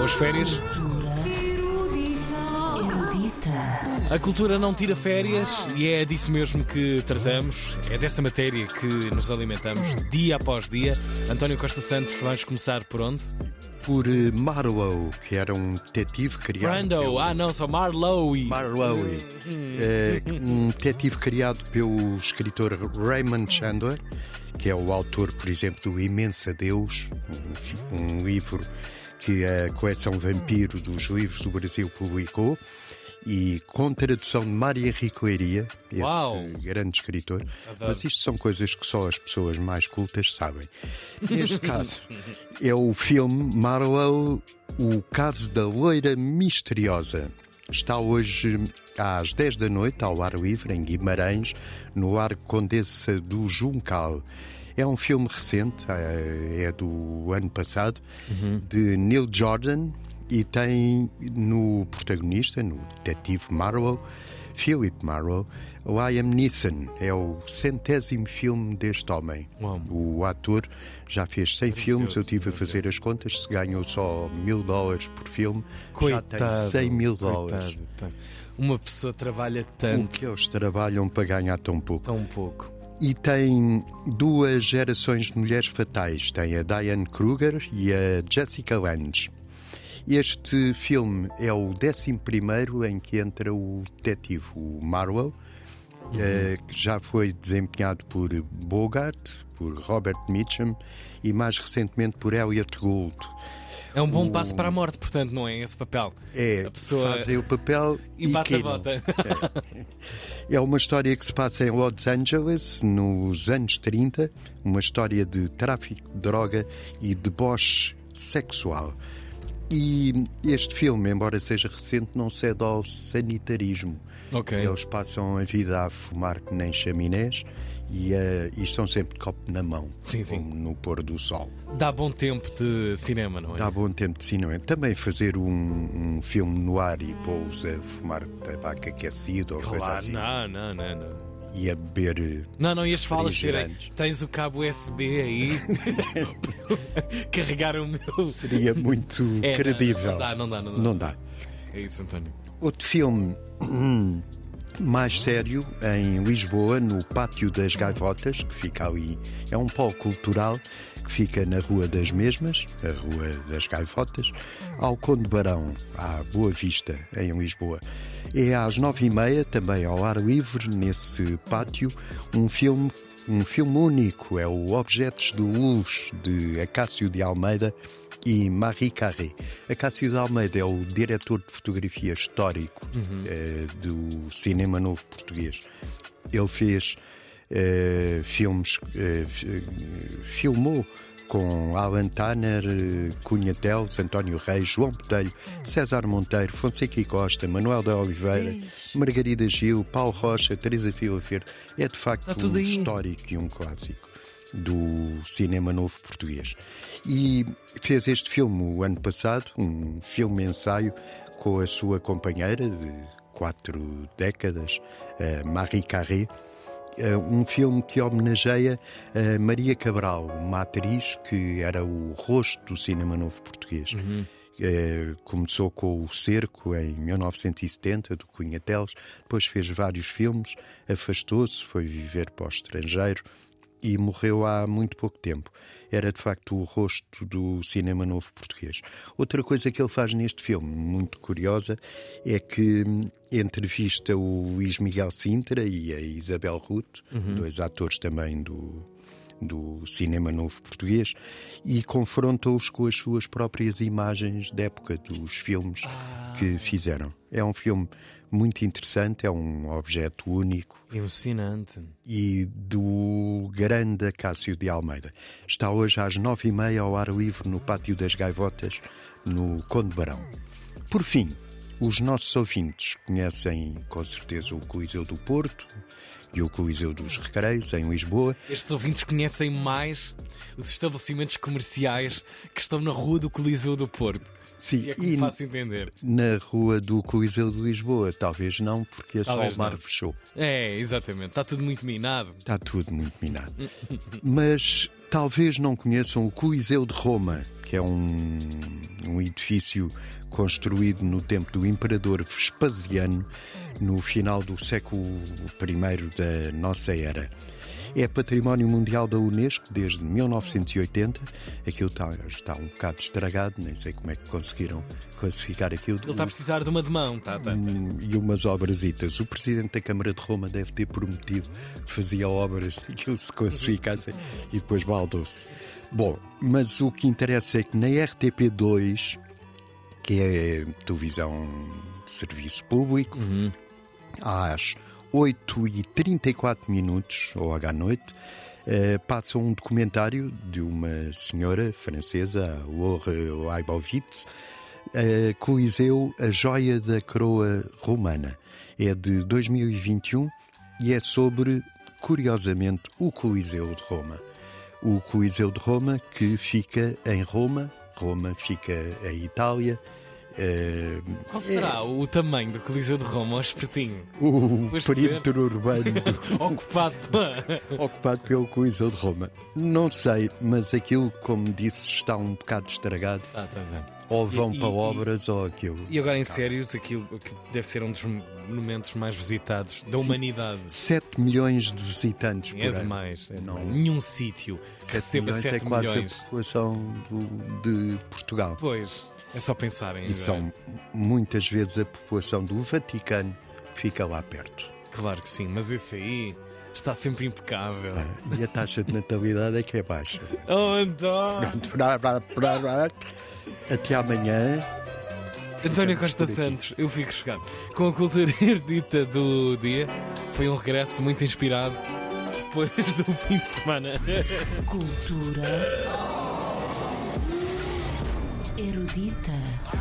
Boas férias. A cultura não tira férias e é disso mesmo que tratamos. É dessa matéria que nos alimentamos dia após dia. António Costa Santos, vamos começar por onde? Por eh, Marlowe, que era um detetive criado. Brando, pelo... ah não, só Marlowe. Marlowe, eh, um detetive criado pelo escritor Raymond Chandler, que é o autor, por exemplo, do Imensa Deus, um, um livro que a coleção Vampiro dos livros do Brasil publicou e com tradução de Mário Henrique Leiria, esse Uau. grande escritor. Adoro. Mas isto são coisas que só as pessoas mais cultas sabem. Neste caso, é o filme Marlowe, O Caso da Loira Misteriosa. Está hoje às 10 da noite, ao ar livre, em Guimarães, no Arco Condessa do Juncal. É um filme recente, é é do ano passado, de Neil Jordan e tem no protagonista, no detetive Marlowe, Philip Marlowe, Liam Neeson. É o centésimo filme deste homem. Uau. O ator já fez 100 filmes, eu tive a fazer as contas, se ganhou só mil dólares por filme, já tem Coitado. 100 mil dólares. coitado, tá. Uma pessoa trabalha O tanto, que eles trabalham para ganhar tão pouco. tão pouco. E tem duas gerações de mulheres fatais. Tem a Diane Kruger e a Jessica Lange. Este filme é o 11 em que entra o detetive, o Marlowe, eh, que já foi desempenhado por Bogart, por Robert Mitchum e mais recentemente por Elliot Gould. É um bom O- passo para a morte, portanto, não é esse papel. É, A pessoa- fazem o papel E bate a bota. É uma história que se passa em Los Angeles, nos anos 30, uma história de tráfico de droga e deboche sexual. E este filme, embora seja recente, não cede ao sanitarismo. ok. Eles passam a vida a fumar que nem chaminés e, eh, e estão sempre de copo na mão, Sim, sim. como no pôr do sol. Dá bom tempo de cinema, não é? Dá bom tempo de cinema. Também fazer um, um filme no ar e pôs a fumar tabaco aquecido ou coisa Claro, assim. não, não, não, não. E a beber eh, Não, não, e as falas serem. Tens o cabo USB aí. Carregar o meu. seria muito É, não, credível. Não, dá, não dá, não dá. Não dá. É isso, António. Outro filme mais sério em Lisboa, no Pátio das Gaivotas, que fica ali. É um polo cultural que fica na Rua das Mesmas, a Rua das Gaivotas, ao Conde Barão, à Boa Vista, em Lisboa. É às nove e meia, também ao ar livre, nesse pátio, um filme. Um filme único, é o Objetos de Luz, de Acácio de Almeida, e Marie Carré. Acácio de Almeida é o diretor de fotografia histórico eh, do cinema novo português. Ele fez eh, filmes, fi- filmou com Alan Tanner, Cunha Teles, António Reis, João Botelho, César Monteiro, Fonseca e Costa, Manuel da Oliveira, Margarida Gil, Paulo Rocha, Teresa Vila Verde. É de facto tudo um histórico e um clássico do cinema novo português. E fez este filme o ano passado, um filme ensaio com a sua companheira de quatro décadas, Marie Carré. Eh, Um filme que homenageia Maria Cabral, uma atriz que era o rosto do cinema novo português. Eh, começou com o Cerco em 1970, do Cunha Teles, depois fez vários filmes, afastou-se, foi viver para o estrangeiro e morreu há muito pouco tempo. Era de facto o rosto do cinema novo português. Outra coisa que ele faz neste filme, muito curiosa, é que hum, entrevista o Luís Miguel Sintra e a Isabel Ruth, dois atores também do, do cinema novo português, e confronta-os com as suas próprias imagens da época dos filmes que fizeram. É um filme muito interessante, é um objeto único Emocionante. e do grande Acácio de Almeida. Está hoje às nove e meia ao ar livre no Pátio das Gaivotas, no Conde Barão. Por fim, os nossos ouvintes conhecem com certeza o Coliseu do Porto e o Coliseu dos Recreios, em Lisboa. Estes ouvintes conhecem mais os estabelecimentos comerciais que estão na rua do Coliseu do Porto. Sim, se é que e- faço entender. Na rua do Coliseu de Lisboa, talvez não, porque a Solmar não. fechou. É, exatamente. Está tudo muito minado. Está tudo muito minado. Mas talvez não conheçam o Coliseu de Roma, que é um, um edifício construído no tempo do imperador Vespasiano, no final do século I da nossa era. É património mundial da Unesco desde 1980. Aquilo está, está um bocado estragado, nem sei como é que conseguiram classificar aquilo. Ele está a precisar de uma de mão, tá, tá. Hum, E umas obrasitas. O presidente da Câmara de Roma deve ter prometido que fazia obras que aquilo se classificassem e depois baldou-se. Bom, mas o que interessa é que na RTP2, que é televisão de serviço público, às 8h34 minutos, ou à noite, eh, passa um documentário de uma senhora francesa, Laure Leibovitz, eh, Coliseu, a joia da coroa romana. É de 2021 e é sobre, curiosamente, o Coliseu de Roma. O Coliseu de Roma que fica em Roma, Roma fica em Itália. Qual será o tamanho do Coliseu de Roma, ao espetinho? o perímetro urbano do- Ocupado pela. ocupado pelo Coliseu de Roma. Não sei, mas aquilo, como disse, está um bocado estragado. Ah, tá bem. Ou vão E- para e- obras ou aquilo. E agora, em sérios, aquilo aquilo deve ser um dos monumentos mais visitados da humanidade. 7 milhões de visitantes por É demais. É Não. demais. Nenhum sítio 7 receba milhões 7 é quase milhões. a população do- de Portugal. Pois, é só pensarem. E são muitas vezes a população do Vaticano que fica lá perto. Claro que sim, mas esse aí está sempre impecável. Ah, E a taxa de natalidade é que é baixa. Oh, António! Até amanhã. António Ficamos Costa. Santos, eu fico chegado. Com a cultura erudita do dia, foi um regresso muito inspirado depois do fim de semana. Cultura erudita.